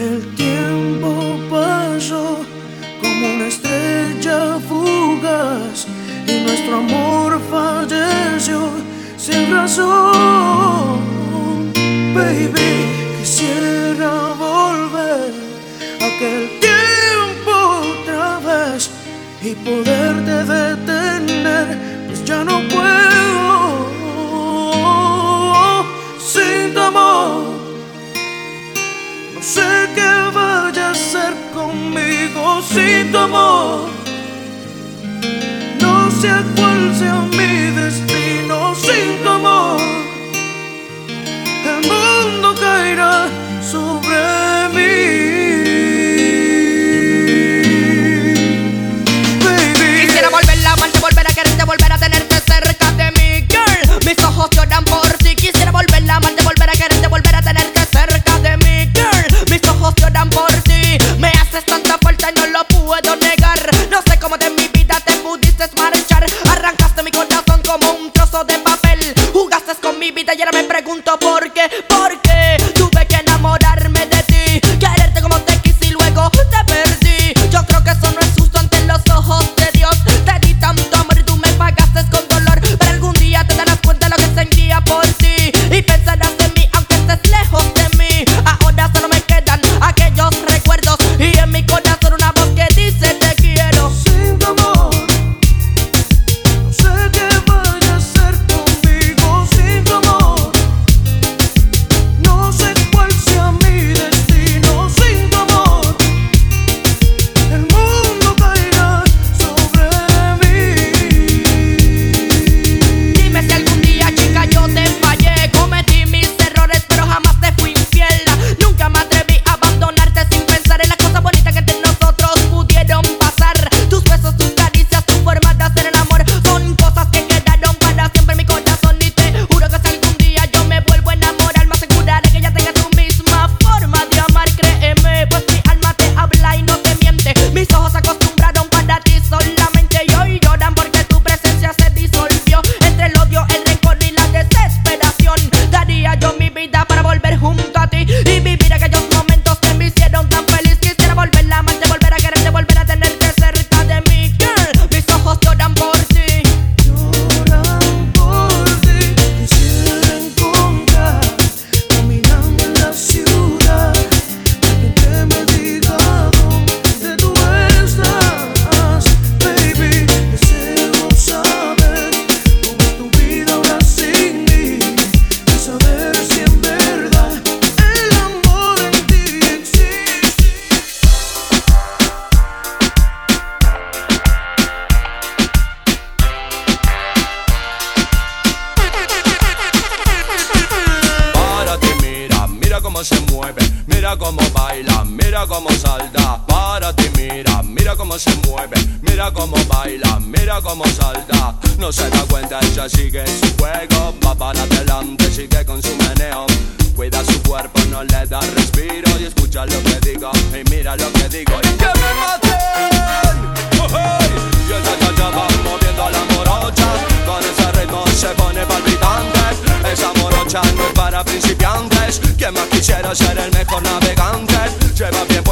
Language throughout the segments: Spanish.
El tiempo pasó como una estrella fugaz y nuestro amor falleció sin razón. Baby, quisiera volver a aquel tiempo otra vez y poderte detener, pues ya no puedo. vivo sin tu amor. No sé cuál sea mi destino sin tu amor. El mundo caerá sobre mí. Baby. Quisiera volver a amarte, volver a quererte, volver a tenerte cerca de mí, girl. Mis ojos lloran por ti. Quisiera volver a amarte, volver a quererte, volver a tenerte cerca de mí, girl. Mis ojos lloran por ti. Me haces tanta no lo puedo negar. No sé cómo de mi vida te pudiste marchar. Arrancaste mi corazón como un trozo de papel. Jugaste con mi vida y ahora me pregunto por qué.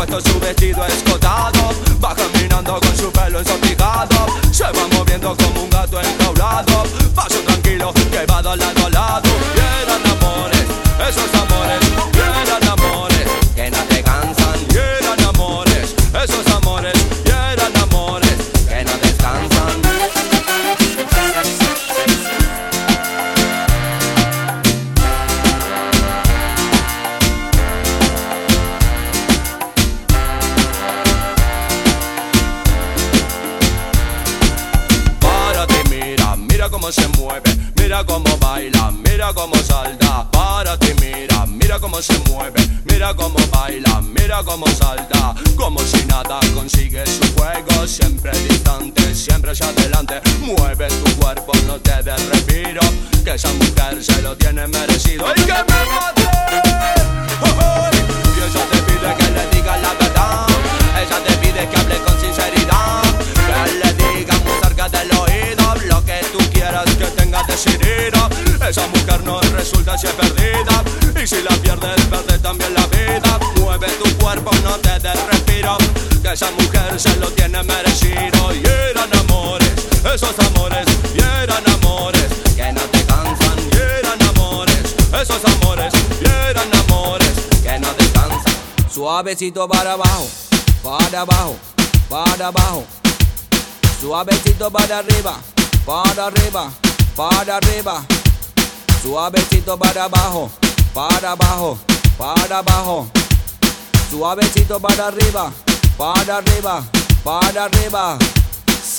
puesto su vestido escotado Va caminando con su pelo ensopigado Se van Suavecito para abajo, para abajo, para abajo. Suavecito para arriba, para arriba, para arriba. Suavecito para abajo, para abajo, para abajo. Suavecito para arriba, para arriba, para arriba.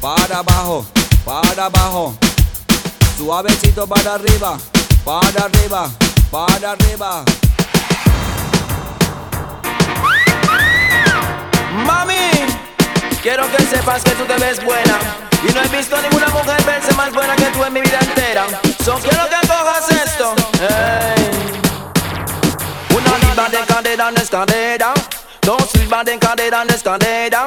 para abajo, para abajo. Suavecito para arriba, para arriba, para arriba. Mami, quiero que sepas que tú te ves buena. Y no he visto ninguna mujer verse más buena que tú en mi vida entera. So quiero que cojas esto. Hey. Una libra de cadera en escalera. Dos libras de cadera en escalera.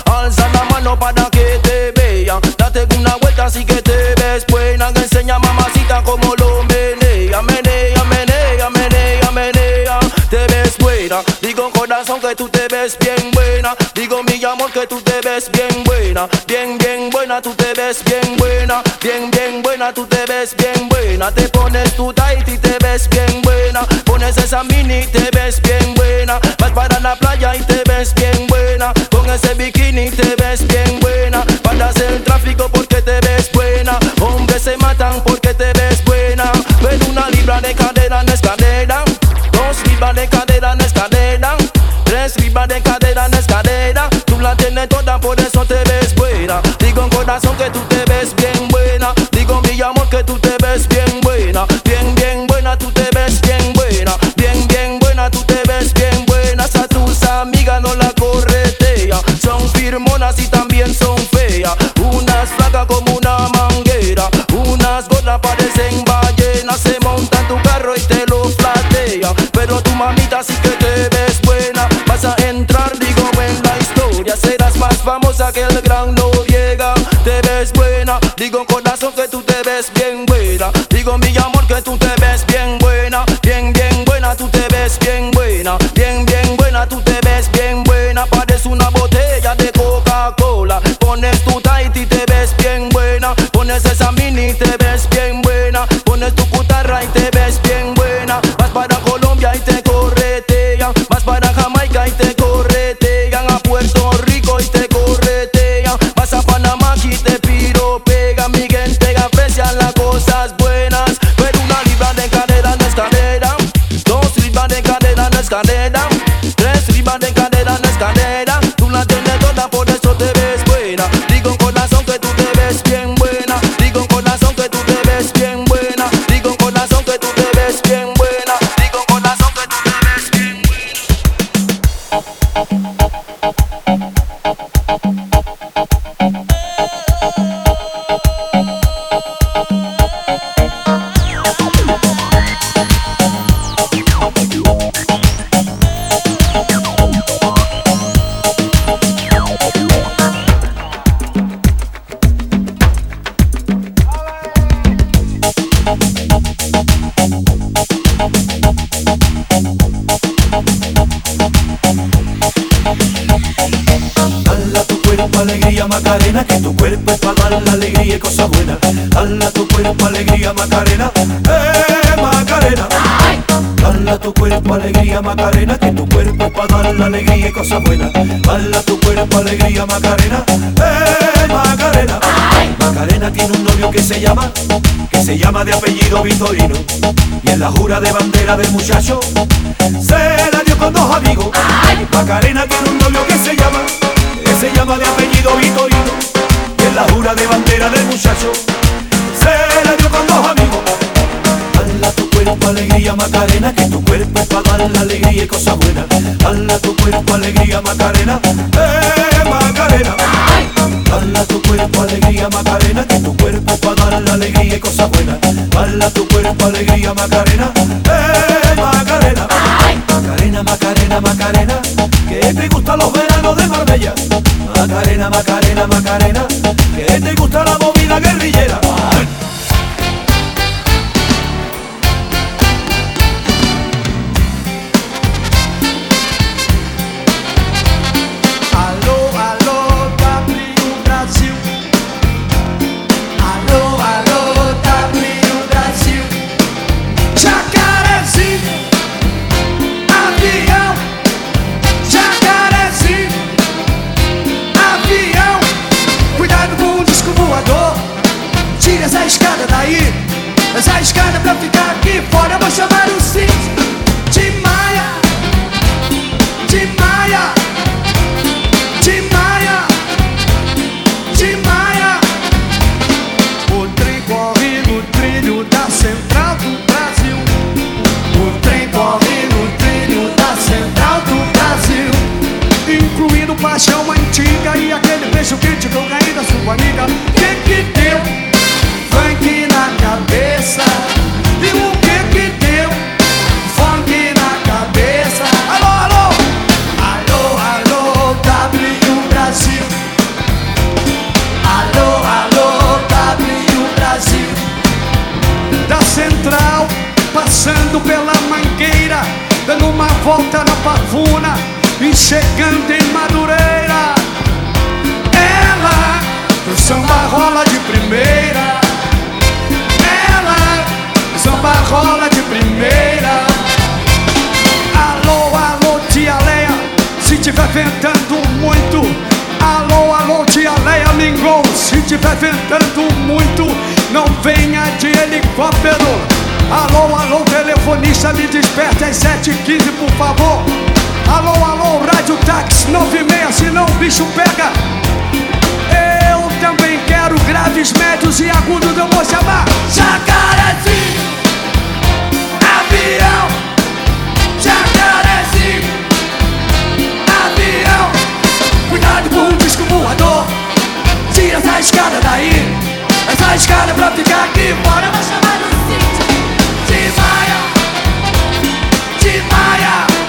Corazón que tú te ves bien buena. Digo mi amor que tú te ves bien buena. Bien, bien buena, tú te ves bien buena. Bien, bien buena, tú te ves bien buena. Te pones tu tight y te ves bien buena. Pones esa mini y te ves bien buena. Vas para la playa y te ves bien buena. Con ese bikini te ves bien buena. Paras el tráfico porque te ves buena. Hombres se matan porque te ves buena. Ven una libra de cadera Tienes toda, por eso te ves buena. Digo en corazón que tú te ves bien buena. Digo mi amor que tú te ves bien buena. Bien, bien buena, tú te ves bien buena. Bien, bien buena, tú te ves bien buena. A tus amigas no la corretea. Son firmonas y también son feas. Unas flacas como una manguera. Unas gordas parecen ballenas. Se montan tu carro y te lo flatea. Pero tu mamita sí que famosa que el gran Noriega. Te ves buena. Digo, corazón que tú te ves bien buena. Digo, mi amor, que tú te ves tu cuerpo alegría Macarena, que tu cuerpo para dar la alegría y cosas buenas. Dala tu cuerpo alegría Macarena, eh Macarena. Macarena tiene un novio que se llama, que se llama de apellido Vitorino. Y en la jura de bandera del muchacho, se la dio con dos amigos. Macarena tiene un novio que se llama, que se llama de apellido Vitorino. Y en la jura de bandera del muchacho, se la dio con dos amigos. Hala tu cuerpo alegría Macarena, que tu cuerpo para dar la alegría y cosas buenas. Hala tu cuerpo alegría Macarena, eh Macarena. Hala tu cuerpo alegría Macarena, que tu cuerpo para dar la alegría y cosas buenas. Hala tu cuerpo alegría Macarena, eh Macarena. Macarena, Macarena, Macarena, que te gustan los veranos de Marbella. Macarena, Macarena, Macarena, que te gusta la movida guerrillera. Ventando muito, não venha de helicóptero. Alô, alô, telefonista, me desperte às 7h15, por favor. Alô, alô, rádio táxi 96, senão o bicho pega. Eu também quero graves, médios e agudos, eu vou chamar Jacarezinho, avião. Jacarezinho, avião. Cuidado com o disco voador. Tira essa escada daí. Essa escada pra ficar aqui fora. Eu vou chamar o Cid de Maia. De Maia.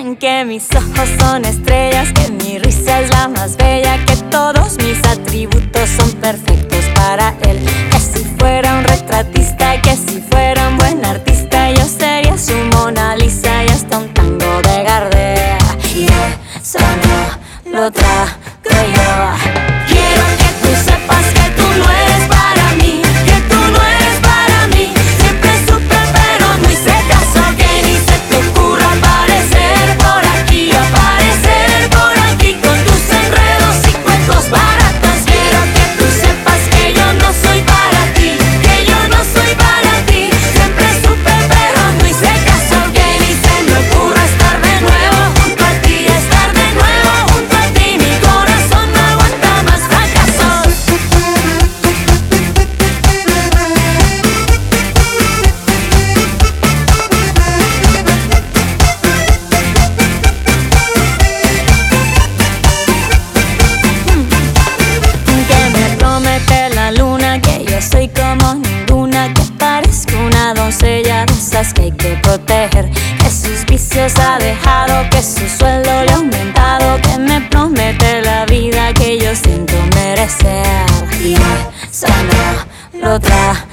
que mis ojos son estrellas, que mi risa es la más bella, que todos mis atributos son perfectos para él. Que si fuera un retratista, que si fuera un buen artista, yo sería su Mona Lisa y hasta un tango de Gardea. Y eso no lo trae sana, lo trae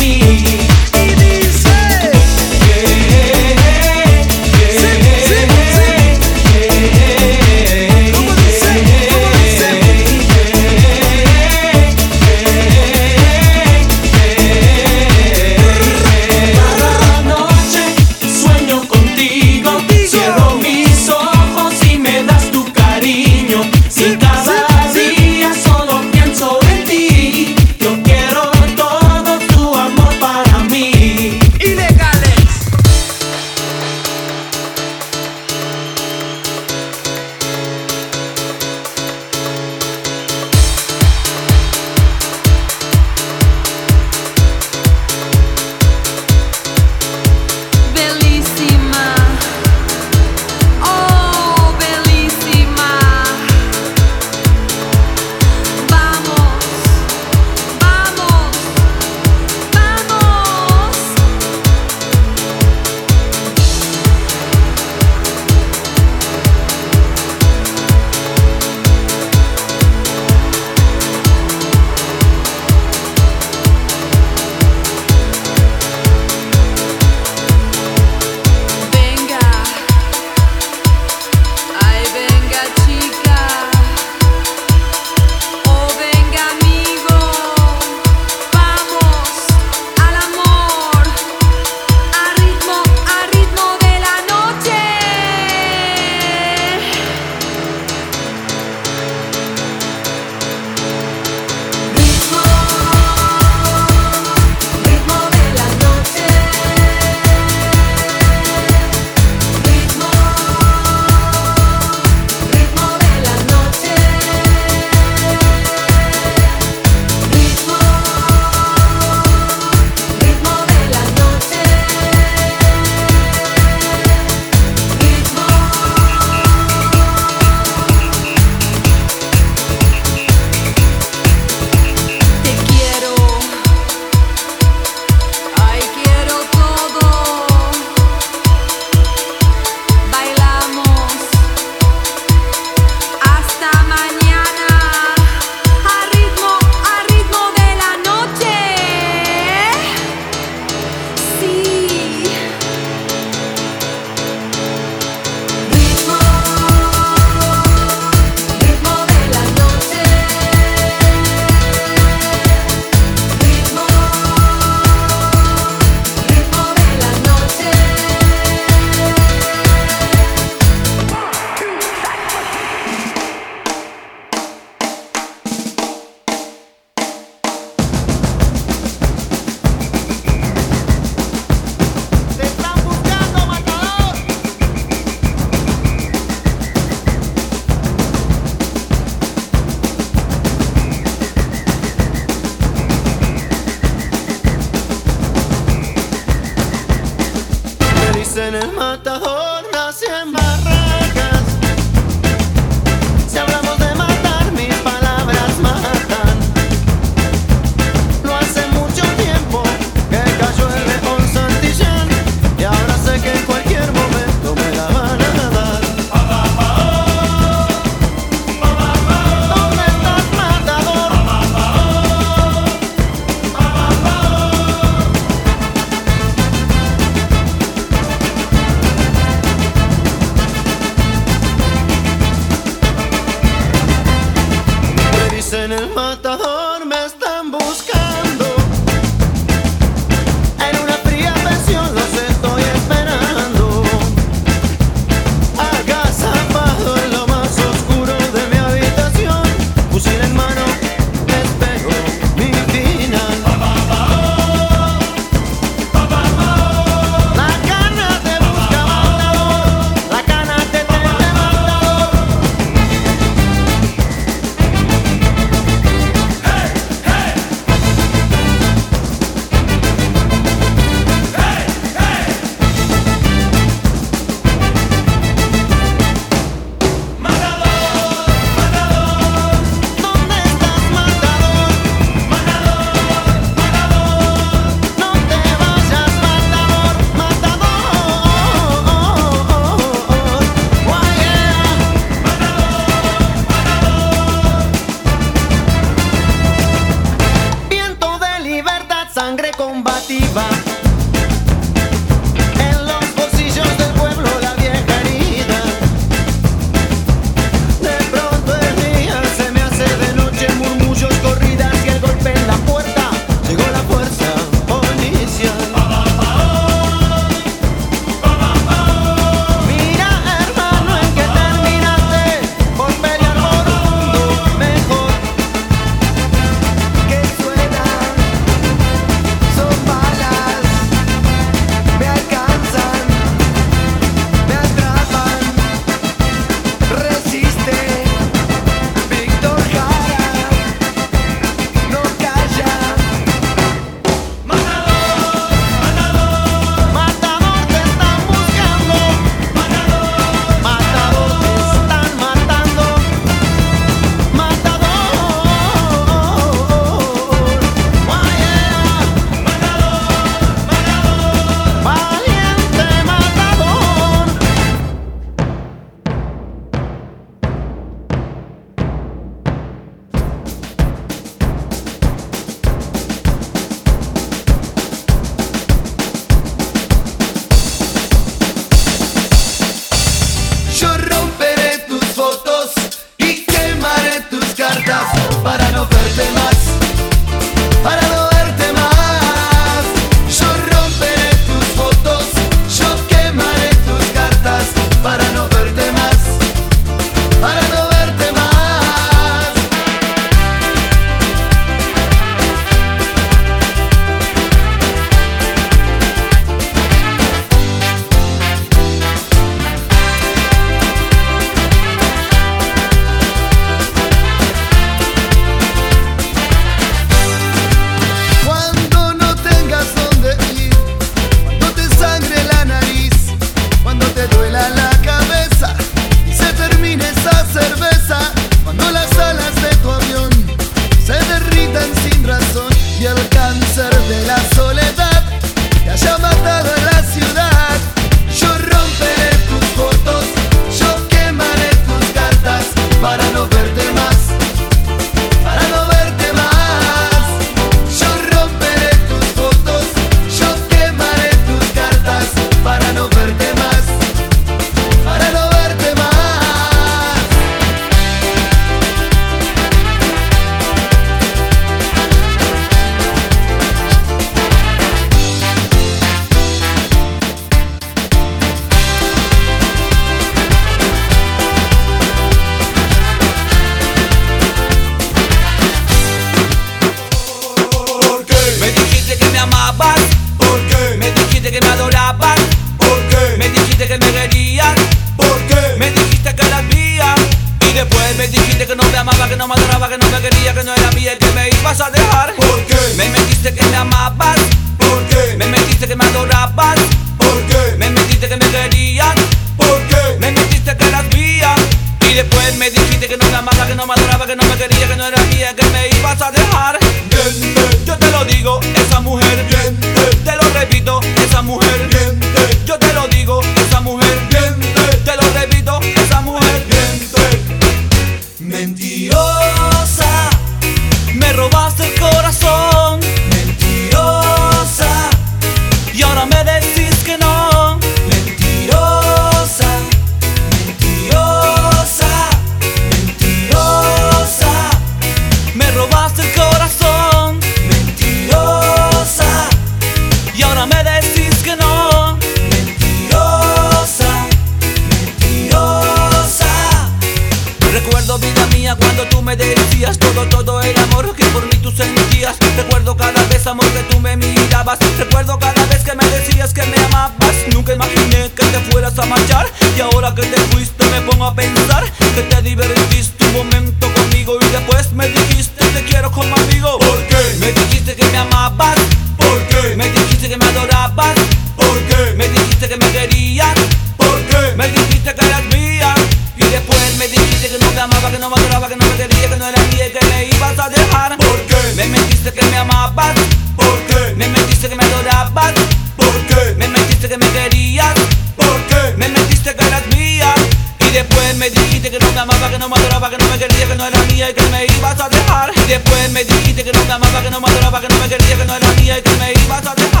a dejar. ¿Por qué? Me mentiste que me amabas. ¿Por qué? Me mentiste que me adorabas. ¿Por qué? Me mentiste que me querías. ¿Por qué? Me mentiste que eras mía. Y después me dijiste que no me amaba, que no me adoraba, que no me quería, que no era mía y que me ibas a dejar. Y después me dijiste que no me amaba, que no me adoraba, que no me quería, que no era mía y que me ibas a dejar.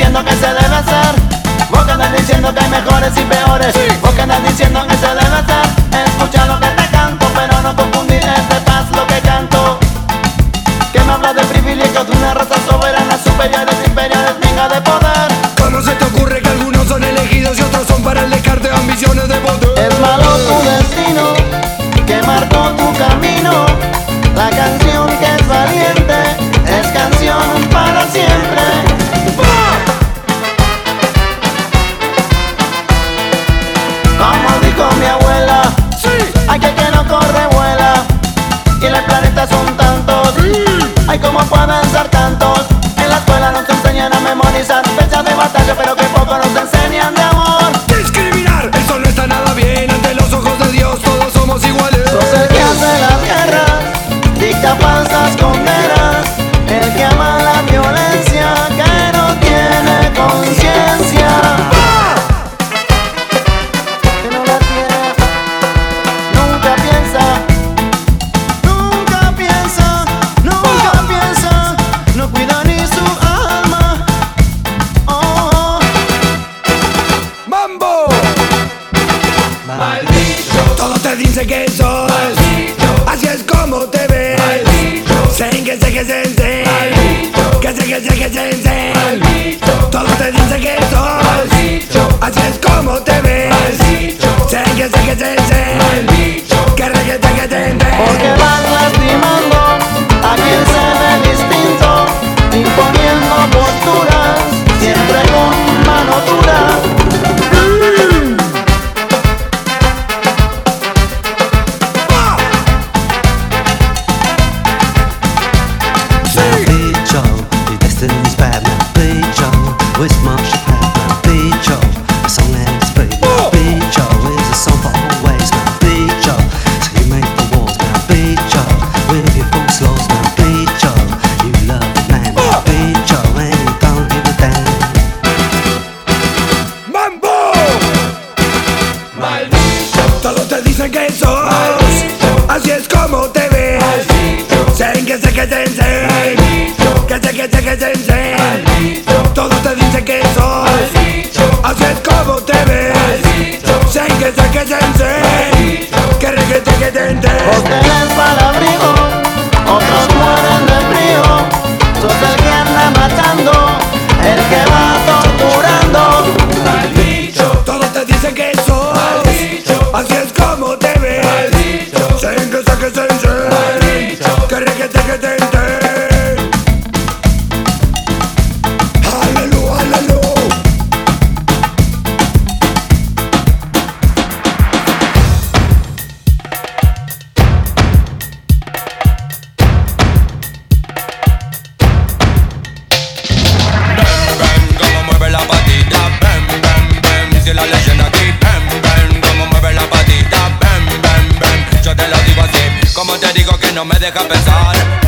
diciendo que se debe hacer. Vos que andas diciendo que hay mejores y peores. Vos que andas diciendo que se debe hacer. Escucha lo que Ay, cómo puedo danzar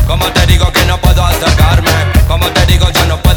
Como te digo que no puedo acercarme, como te digo yo no puedo